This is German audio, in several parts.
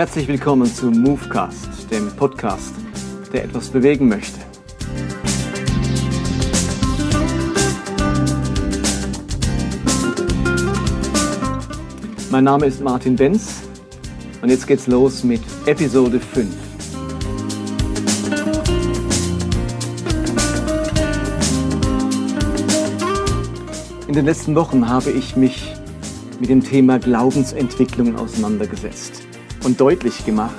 Herzlich willkommen zu Movecast, dem Podcast, der etwas bewegen möchte. Mein Name ist Martin Benz und jetzt geht's los mit Episode 5. In den letzten Wochen habe ich mich mit dem Thema Glaubensentwicklung auseinandergesetzt und deutlich gemacht,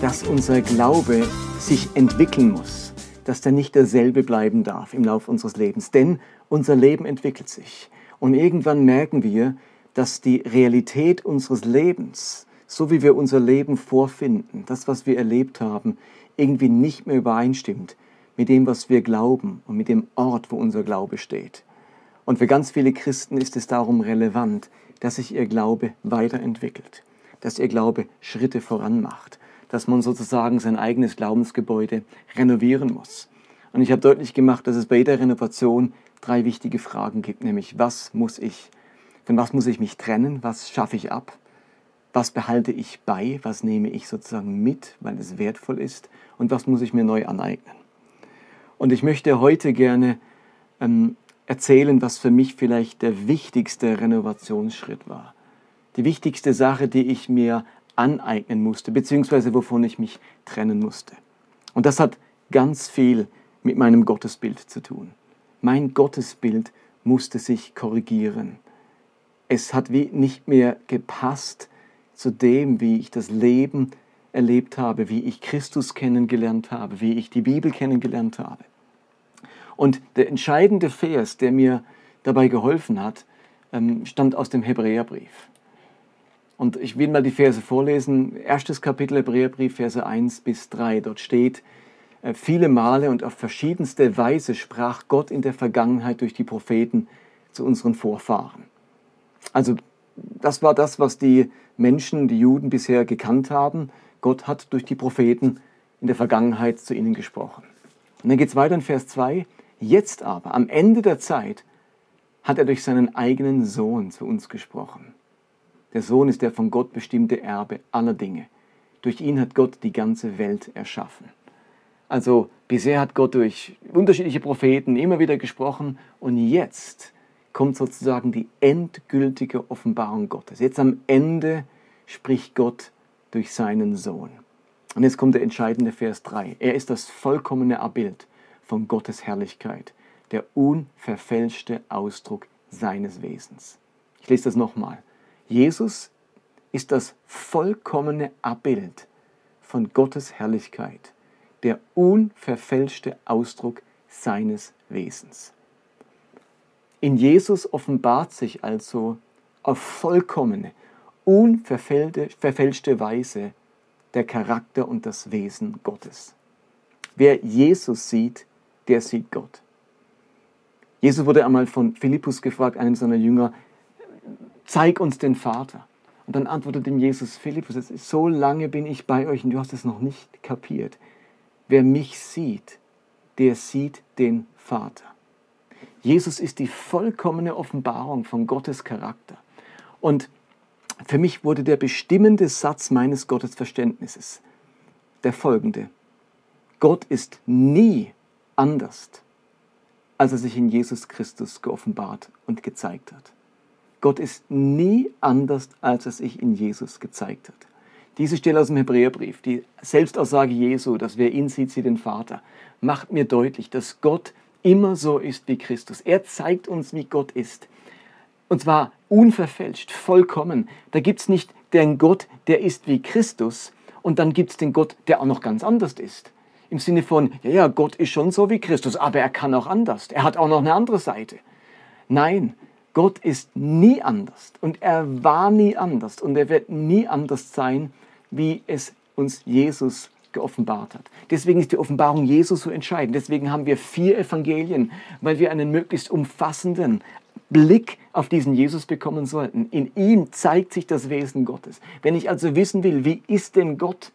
dass unser Glaube sich entwickeln muss, dass der nicht derselbe bleiben darf im Laufe unseres Lebens. Denn unser Leben entwickelt sich. Und irgendwann merken wir, dass die Realität unseres Lebens, so wie wir unser Leben vorfinden, das, was wir erlebt haben, irgendwie nicht mehr übereinstimmt mit dem, was wir glauben und mit dem Ort, wo unser Glaube steht. Und für ganz viele Christen ist es darum relevant, dass sich ihr Glaube weiterentwickelt dass ihr Glaube Schritte voran macht, dass man sozusagen sein eigenes Glaubensgebäude renovieren muss. Und ich habe deutlich gemacht, dass es bei jeder Renovation drei wichtige Fragen gibt, nämlich was muss ich, von was muss ich mich trennen, was schaffe ich ab, was behalte ich bei, was nehme ich sozusagen mit, weil es wertvoll ist und was muss ich mir neu aneignen. Und ich möchte heute gerne ähm, erzählen, was für mich vielleicht der wichtigste Renovationsschritt war die wichtigste Sache, die ich mir aneignen musste, beziehungsweise wovon ich mich trennen musste. Und das hat ganz viel mit meinem Gottesbild zu tun. Mein Gottesbild musste sich korrigieren. Es hat wie nicht mehr gepasst zu dem, wie ich das Leben erlebt habe, wie ich Christus kennengelernt habe, wie ich die Bibel kennengelernt habe. Und der entscheidende Vers, der mir dabei geholfen hat, ähm, stammt aus dem Hebräerbrief. Und ich will mal die Verse vorlesen. Erstes Kapitel Hebräerbrief, Verse 1 bis 3. Dort steht, äh, viele Male und auf verschiedenste Weise sprach Gott in der Vergangenheit durch die Propheten zu unseren Vorfahren. Also das war das, was die Menschen, die Juden bisher gekannt haben. Gott hat durch die Propheten in der Vergangenheit zu ihnen gesprochen. Und dann geht es weiter in Vers 2. Jetzt aber, am Ende der Zeit, hat er durch seinen eigenen Sohn zu uns gesprochen der Sohn ist der von Gott bestimmte Erbe aller Dinge. Durch ihn hat Gott die ganze Welt erschaffen. Also bisher hat Gott durch unterschiedliche Propheten immer wieder gesprochen und jetzt kommt sozusagen die endgültige Offenbarung Gottes. Jetzt am Ende spricht Gott durch seinen Sohn. Und jetzt kommt der entscheidende Vers 3. Er ist das vollkommene Abbild von Gottes Herrlichkeit, der unverfälschte Ausdruck seines Wesens. Ich lese das nochmal. Jesus ist das vollkommene Abbild von Gottes Herrlichkeit, der unverfälschte Ausdruck seines Wesens. In Jesus offenbart sich also auf vollkommene, unverfälschte Weise der Charakter und das Wesen Gottes. Wer Jesus sieht, der sieht Gott. Jesus wurde einmal von Philippus gefragt, einem seiner Jünger, zeig uns den Vater. Und dann antwortet ihm Jesus, Philippus, so lange bin ich bei euch und du hast es noch nicht kapiert. Wer mich sieht, der sieht den Vater. Jesus ist die vollkommene Offenbarung von Gottes Charakter. Und für mich wurde der bestimmende Satz meines Gottesverständnisses der folgende. Gott ist nie anders, als er sich in Jesus Christus geoffenbart und gezeigt hat. Gott ist nie anders, als er sich in Jesus gezeigt hat. Diese Stelle aus dem Hebräerbrief, die Selbstaussage Jesu, dass wer ihn sieht, sieht den Vater, macht mir deutlich, dass Gott immer so ist wie Christus. Er zeigt uns, wie Gott ist. Und zwar unverfälscht, vollkommen. Da gibt es nicht den Gott, der ist wie Christus, und dann gibt es den Gott, der auch noch ganz anders ist. Im Sinne von, ja, ja, Gott ist schon so wie Christus, aber er kann auch anders. Er hat auch noch eine andere Seite. Nein, Gott ist nie anders und er war nie anders und er wird nie anders sein, wie es uns Jesus geoffenbart hat. Deswegen ist die Offenbarung Jesus so entscheidend. Deswegen haben wir vier Evangelien, weil wir einen möglichst umfassenden Blick auf diesen Jesus bekommen sollten. In ihm zeigt sich das Wesen Gottes. Wenn ich also wissen will, wie ist denn Gott?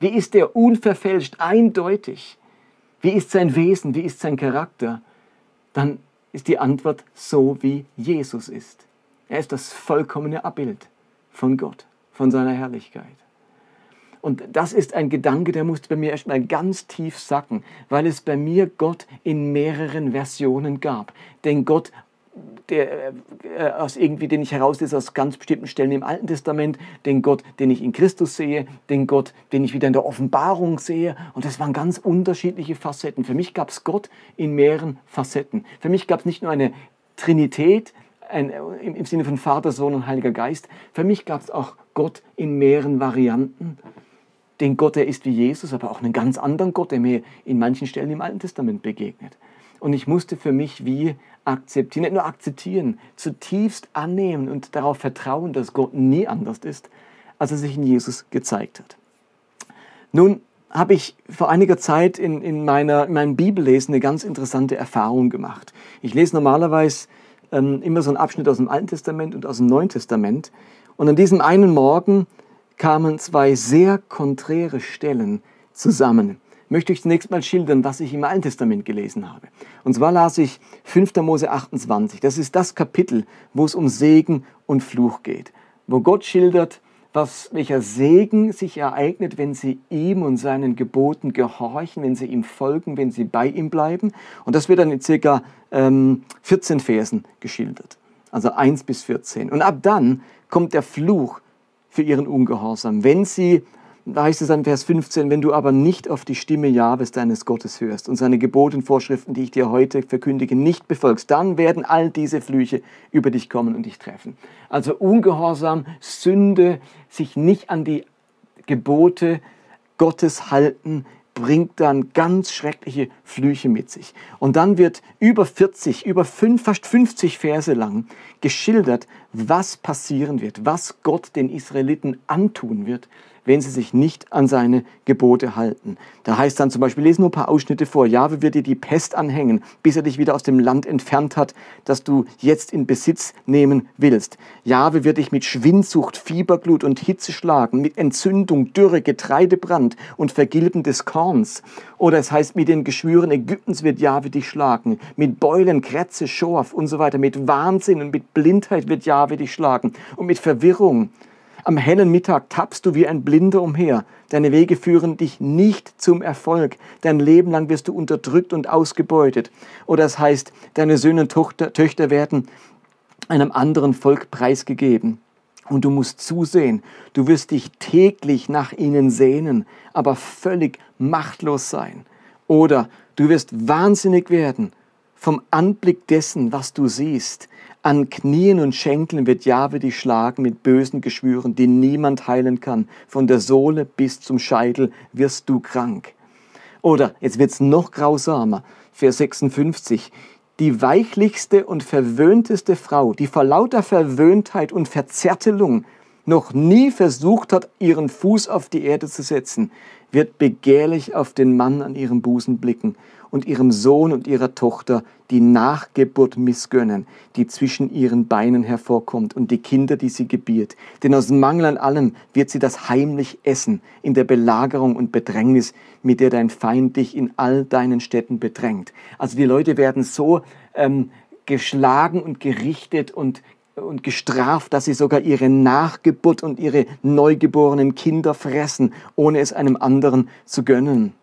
Wie ist er unverfälscht, eindeutig? Wie ist sein Wesen? Wie ist sein Charakter? Dann ist die Antwort so, wie Jesus ist. Er ist das vollkommene Abbild von Gott, von seiner Herrlichkeit. Und das ist ein Gedanke, der musste bei mir erstmal ganz tief sacken, weil es bei mir Gott in mehreren Versionen gab. Den Gott der, äh, aus irgendwie, den ich herauslese aus ganz bestimmten Stellen im Alten Testament, den Gott, den ich in Christus sehe, den Gott, den ich wieder in der Offenbarung sehe. Und das waren ganz unterschiedliche Facetten. Für mich gab es Gott in mehreren Facetten. Für mich gab es nicht nur eine Trinität ein, im, im Sinne von Vater, Sohn und Heiliger Geist. Für mich gab es auch Gott in mehreren Varianten. Den Gott, der ist wie Jesus, aber auch einen ganz anderen Gott, der mir in manchen Stellen im Alten Testament begegnet. Und ich musste für mich wie akzeptieren, nicht nur akzeptieren, zutiefst annehmen und darauf vertrauen, dass Gott nie anders ist, als er sich in Jesus gezeigt hat. Nun habe ich vor einiger Zeit in, in, meiner, in meinem Bibellesen eine ganz interessante Erfahrung gemacht. Ich lese normalerweise ähm, immer so einen Abschnitt aus dem Alten Testament und aus dem Neuen Testament. Und an diesem einen Morgen kamen zwei sehr konträre Stellen zusammen möchte ich zunächst mal schildern, was ich im Alten Testament gelesen habe. Und zwar las ich 5. Mose 28. Das ist das Kapitel, wo es um Segen und Fluch geht. Wo Gott schildert, was, welcher Segen sich ereignet, wenn sie ihm und seinen Geboten gehorchen, wenn sie ihm folgen, wenn sie bei ihm bleiben. Und das wird dann in circa ähm, 14 Versen geschildert. Also 1 bis 14. Und ab dann kommt der Fluch für ihren Ungehorsam. Wenn sie da heißt es an Vers 15, wenn du aber nicht auf die Stimme Jahwes deines Gottes hörst und seine Gebote und Vorschriften, die ich dir heute verkündige, nicht befolgst, dann werden all diese Flüche über dich kommen und dich treffen. Also Ungehorsam, Sünde, sich nicht an die Gebote Gottes halten, bringt dann ganz schreckliche Flüche mit sich. Und dann wird über 40, über fünf, fast 50 Verse lang geschildert, was passieren wird, was Gott den Israeliten antun wird, wenn sie sich nicht an seine Gebote halten. Da heißt dann zum Beispiel, lesen nur ein paar Ausschnitte vor, Jahwe wird dir die Pest anhängen, bis er dich wieder aus dem Land entfernt hat, das du jetzt in Besitz nehmen willst. Jahwe wird dich mit Schwindsucht, Fieberglut und Hitze schlagen, mit Entzündung, Dürre, Getreidebrand und Vergilben des Korns. Oder es heißt, mit den Geschwüren Ägyptens wird Jahwe dich schlagen, mit Beulen, Krätze, Schorf und so weiter, mit Wahnsinn und mit Blindheit wird Jahwe dich schlagen und mit Verwirrung am hellen Mittag tappst du wie ein Blinder umher. Deine Wege führen dich nicht zum Erfolg. Dein Leben lang wirst du unterdrückt und ausgebeutet. Oder es heißt, deine Söhne und Tochter, Töchter werden einem anderen Volk preisgegeben. Und du musst zusehen, du wirst dich täglich nach ihnen sehnen, aber völlig machtlos sein. Oder du wirst wahnsinnig werden vom Anblick dessen, was du siehst. An Knien und Schenkeln wird Jahwe dich schlagen mit bösen Geschwüren, die niemand heilen kann. Von der Sohle bis zum Scheitel wirst du krank. Oder, jetzt wird's noch grausamer, Vers 56. Die weichlichste und verwöhnteste Frau, die vor lauter Verwöhntheit und Verzärtelung noch nie versucht hat, ihren Fuß auf die Erde zu setzen, wird begehrlich auf den Mann an ihrem Busen blicken und ihrem Sohn und ihrer Tochter die Nachgeburt missgönnen, die zwischen ihren Beinen hervorkommt und die Kinder, die sie gebiert. Denn aus Mangel an allem wird sie das heimlich essen, in der Belagerung und Bedrängnis, mit der dein Feind dich in all deinen Städten bedrängt. Also die Leute werden so ähm, geschlagen und gerichtet und und gestraft, dass sie sogar ihre Nachgeburt und ihre neugeborenen Kinder fressen, ohne es einem anderen zu gönnen.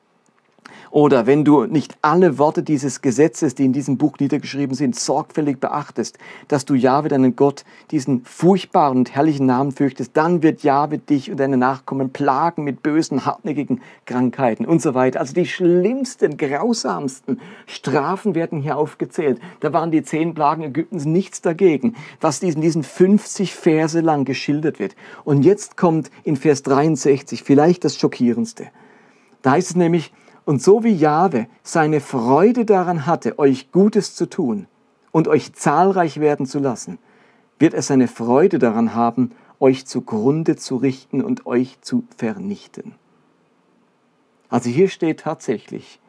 Oder wenn du nicht alle Worte dieses Gesetzes, die in diesem Buch niedergeschrieben sind, sorgfältig beachtest, dass du Jahwe, deinen Gott, diesen furchtbaren und herrlichen Namen fürchtest, dann wird Jahwe dich und deine Nachkommen plagen mit bösen, hartnäckigen Krankheiten und so weiter. Also die schlimmsten, grausamsten Strafen werden hier aufgezählt. Da waren die zehn Plagen Ägyptens nichts dagegen, was diesen, diesen 50 Verse lang geschildert wird. Und jetzt kommt in Vers 63 vielleicht das Schockierendste. Da heißt es nämlich, und so wie Jahwe seine Freude daran hatte, euch Gutes zu tun und euch zahlreich werden zu lassen, wird er seine Freude daran haben, euch zugrunde zu richten und euch zu vernichten. Also hier steht tatsächlich,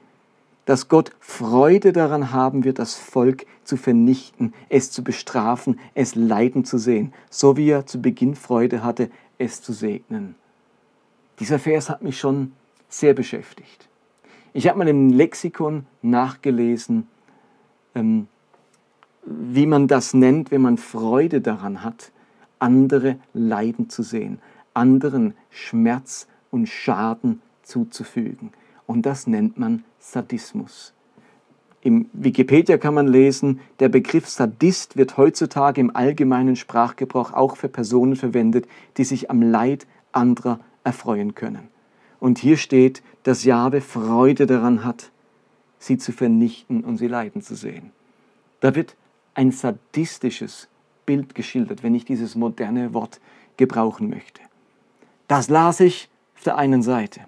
dass Gott Freude daran haben wird, das Volk zu vernichten, es zu bestrafen, es leiden zu sehen, so wie er zu Beginn Freude hatte, es zu segnen. Dieser Vers hat mich schon sehr beschäftigt. Ich habe mal im Lexikon nachgelesen, ähm, wie man das nennt, wenn man Freude daran hat, andere leiden zu sehen, anderen Schmerz und Schaden zuzufügen. Und das nennt man Sadismus. Im Wikipedia kann man lesen, der Begriff Sadist wird heutzutage im allgemeinen Sprachgebrauch auch für Personen verwendet, die sich am Leid anderer erfreuen können. Und hier steht, dass Jahwe Freude daran hat, sie zu vernichten und sie leiden zu sehen. Da wird ein sadistisches Bild geschildert, wenn ich dieses moderne Wort gebrauchen möchte. Das las ich auf der einen Seite.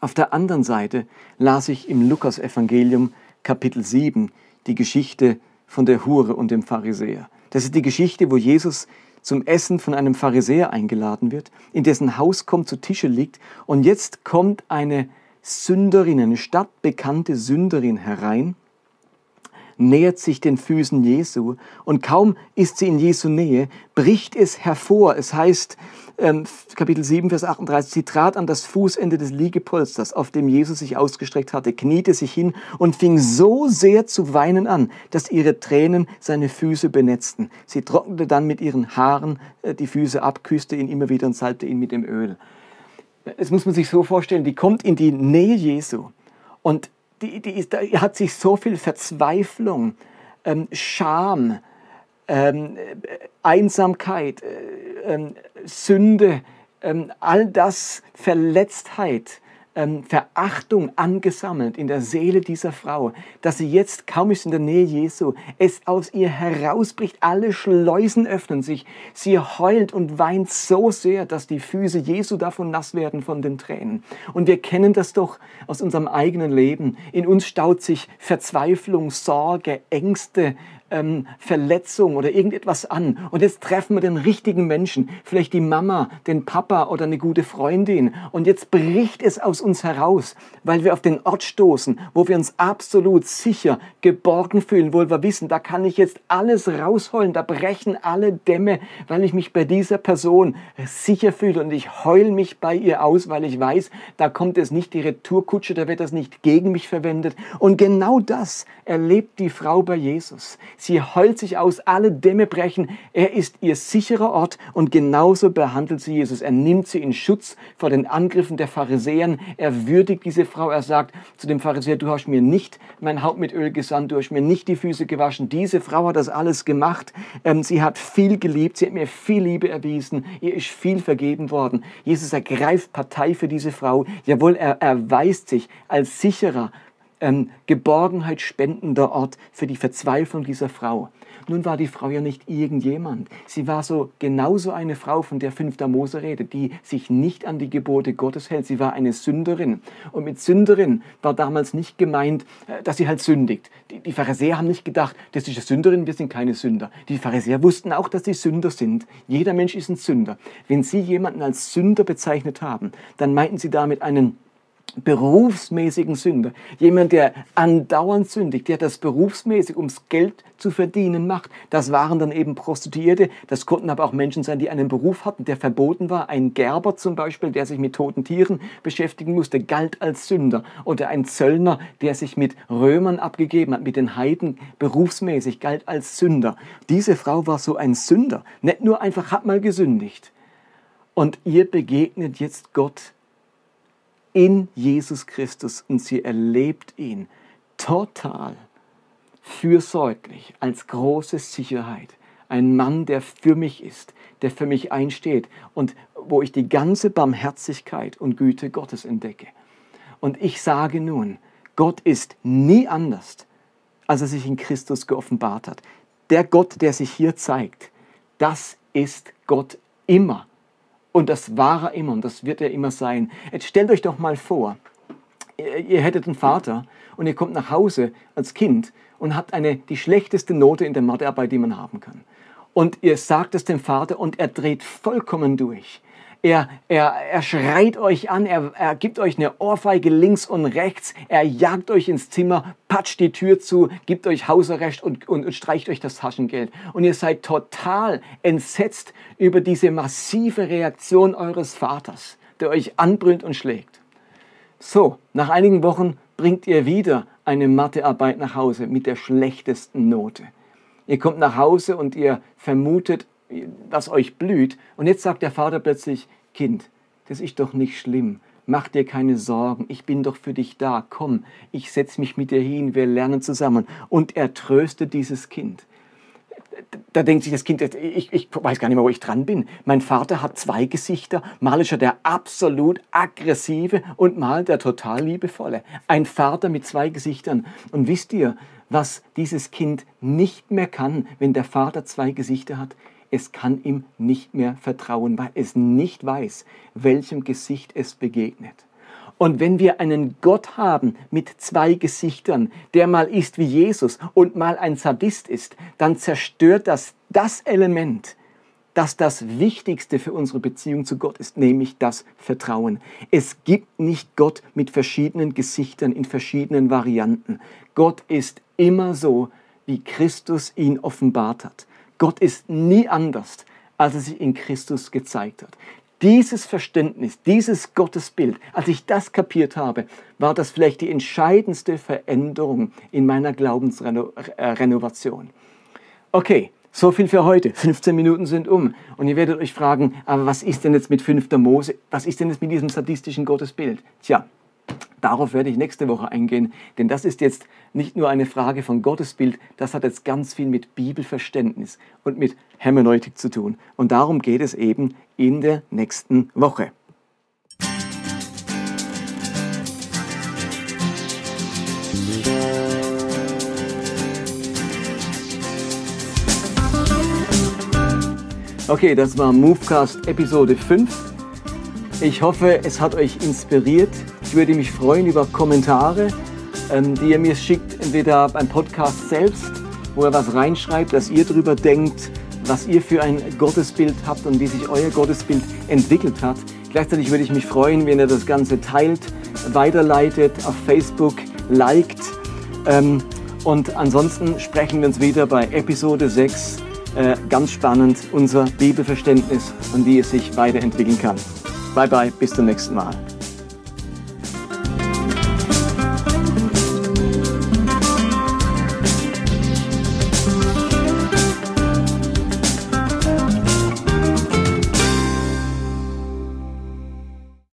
Auf der anderen Seite las ich im Lukas-Evangelium Kapitel 7 die Geschichte von der Hure und dem Pharisäer. Das ist die Geschichte, wo Jesus zum Essen von einem Pharisäer eingeladen wird, in dessen Haus kommt, zu Tische liegt und jetzt kommt eine Sünderin, eine stadtbekannte Sünderin herein nähert sich den Füßen Jesu und kaum ist sie in Jesu Nähe, bricht es hervor. Es heißt, ähm, Kapitel 7, Vers 38, sie trat an das Fußende des Liegepolsters, auf dem Jesus sich ausgestreckt hatte, kniete sich hin und fing so sehr zu weinen an, dass ihre Tränen seine Füße benetzten. Sie trocknete dann mit ihren Haaren äh, die Füße ab, küsste ihn immer wieder und salbte ihn mit dem Öl. Das muss man sich so vorstellen, die kommt in die Nähe Jesu und die, die ist, da hat sich so viel Verzweiflung, ähm, Scham, ähm, Einsamkeit, äh, äh, Sünde, äh, all das, Verletztheit, ähm, Verachtung angesammelt in der Seele dieser Frau, dass sie jetzt, kaum ist in der Nähe Jesu, es aus ihr herausbricht, alle Schleusen öffnen sich, sie heult und weint so sehr, dass die Füße Jesu davon nass werden von den Tränen. Und wir kennen das doch aus unserem eigenen Leben. In uns staut sich Verzweiflung, Sorge, Ängste, ähm, Verletzung oder irgendetwas an. Und jetzt treffen wir den richtigen Menschen, vielleicht die Mama, den Papa oder eine gute Freundin. Und jetzt bricht es aus uns heraus, weil wir auf den Ort stoßen, wo wir uns absolut sicher geborgen fühlen, wo wir wissen, da kann ich jetzt alles rausholen, da brechen alle Dämme, weil ich mich bei dieser Person sicher fühle und ich heul mich bei ihr aus, weil ich weiß, da kommt es nicht die Retourkutsche, da wird das nicht gegen mich verwendet. Und genau das erlebt die Frau bei Jesus. Sie heult sich aus, alle Dämme brechen. Er ist ihr sicherer Ort und genauso behandelt sie Jesus. Er nimmt sie in Schutz vor den Angriffen der Pharisäern. Er würdigt diese Frau. Er sagt zu dem Pharisäer, du hast mir nicht mein Haupt mit Öl gesandt, du hast mir nicht die Füße gewaschen. Diese Frau hat das alles gemacht. Ähm, sie hat viel geliebt, sie hat mir viel Liebe erwiesen, ihr ist viel vergeben worden. Jesus ergreift Partei für diese Frau. Jawohl, er erweist sich als sicherer, ähm, Geborgenheit spendender Ort für die Verzweiflung dieser Frau. Nun war die Frau ja nicht irgendjemand. Sie war so genauso eine Frau, von der 5. Mose redet, die sich nicht an die Gebote Gottes hält. Sie war eine Sünderin. Und mit Sünderin war damals nicht gemeint, äh, dass sie halt sündigt. Die, die Pharisäer haben nicht gedacht, das ist eine Sünderin, wir sind keine Sünder. Die Pharisäer wussten auch, dass sie Sünder sind. Jeder Mensch ist ein Sünder. Wenn sie jemanden als Sünder bezeichnet haben, dann meinten sie damit einen berufsmäßigen Sünder, jemand, der andauernd sündigt, der das berufsmäßig ums Geld zu verdienen macht. Das waren dann eben Prostituierte, das konnten aber auch Menschen sein, die einen Beruf hatten, der verboten war. Ein Gerber zum Beispiel, der sich mit toten Tieren beschäftigen musste, galt als Sünder. Oder ein Zöllner, der sich mit Römern abgegeben hat, mit den Heiden berufsmäßig, galt als Sünder. Diese Frau war so ein Sünder, nicht nur einfach hat mal gesündigt. Und ihr begegnet jetzt Gott in Jesus Christus und sie erlebt ihn total fürsorglich als große Sicherheit. Ein Mann, der für mich ist, der für mich einsteht und wo ich die ganze Barmherzigkeit und Güte Gottes entdecke. Und ich sage nun, Gott ist nie anders, als er sich in Christus geoffenbart hat. Der Gott, der sich hier zeigt, das ist Gott immer. Und das war er immer und das wird er immer sein. Jetzt stellt euch doch mal vor, ihr hättet einen Vater und ihr kommt nach Hause als Kind und habt eine, die schlechteste Note in der Mathearbeit, die man haben kann. Und ihr sagt es dem Vater und er dreht vollkommen durch. Er, er, er schreit euch an, er, er gibt euch eine Ohrfeige links und rechts, er jagt euch ins Zimmer, patscht die Tür zu, gibt euch Hausarrest und, und, und streicht euch das Taschengeld. Und ihr seid total entsetzt über diese massive Reaktion eures Vaters, der euch anbrüllt und schlägt. So, nach einigen Wochen bringt ihr wieder eine Mathearbeit nach Hause mit der schlechtesten Note. Ihr kommt nach Hause und ihr vermutet, was euch blüht. Und jetzt sagt der Vater plötzlich, Kind, das ist doch nicht schlimm. Mach dir keine Sorgen, ich bin doch für dich da. Komm, ich setze mich mit dir hin, wir lernen zusammen. Und er tröstet dieses Kind da denkt sich das Kind, ich, ich, weiß gar nicht mehr, wo ich dran bin. Mein Vater hat zwei Gesichter. Mal ist er der absolut aggressive und mal der total liebevolle. Ein Vater mit zwei Gesichtern. Und wisst ihr, was dieses Kind nicht mehr kann, wenn der Vater zwei Gesichter hat? Es kann ihm nicht mehr vertrauen, weil es nicht weiß, welchem Gesicht es begegnet. Und wenn wir einen Gott haben mit zwei Gesichtern, der mal ist wie Jesus und mal ein Sadist ist, dann zerstört das das Element, das das Wichtigste für unsere Beziehung zu Gott ist, nämlich das Vertrauen. Es gibt nicht Gott mit verschiedenen Gesichtern in verschiedenen Varianten. Gott ist immer so, wie Christus ihn offenbart hat. Gott ist nie anders, als er sich in Christus gezeigt hat. Dieses Verständnis, dieses Gottesbild, als ich das kapiert habe, war das vielleicht die entscheidendste Veränderung in meiner Glaubensrenovation. Okay, so viel für heute. 15 Minuten sind um. Und ihr werdet euch fragen, aber was ist denn jetzt mit 5. Mose? Was ist denn jetzt mit diesem sadistischen Gottesbild? Tja, Darauf werde ich nächste Woche eingehen, denn das ist jetzt nicht nur eine Frage von Gottesbild, das hat jetzt ganz viel mit Bibelverständnis und mit Hermeneutik zu tun. Und darum geht es eben in der nächsten Woche. Okay, das war Movecast Episode 5. Ich hoffe, es hat euch inspiriert. Ich würde mich freuen über Kommentare, ähm, die ihr mir schickt, entweder beim Podcast selbst, wo ihr was reinschreibt, dass ihr darüber denkt, was ihr für ein Gottesbild habt und wie sich euer Gottesbild entwickelt hat. Gleichzeitig würde ich mich freuen, wenn ihr das Ganze teilt, weiterleitet, auf Facebook liked. Ähm, und ansonsten sprechen wir uns wieder bei Episode 6. Äh, ganz spannend, unser Bibelverständnis und wie es sich weiterentwickeln kann. Bye bye, bis zum nächsten Mal.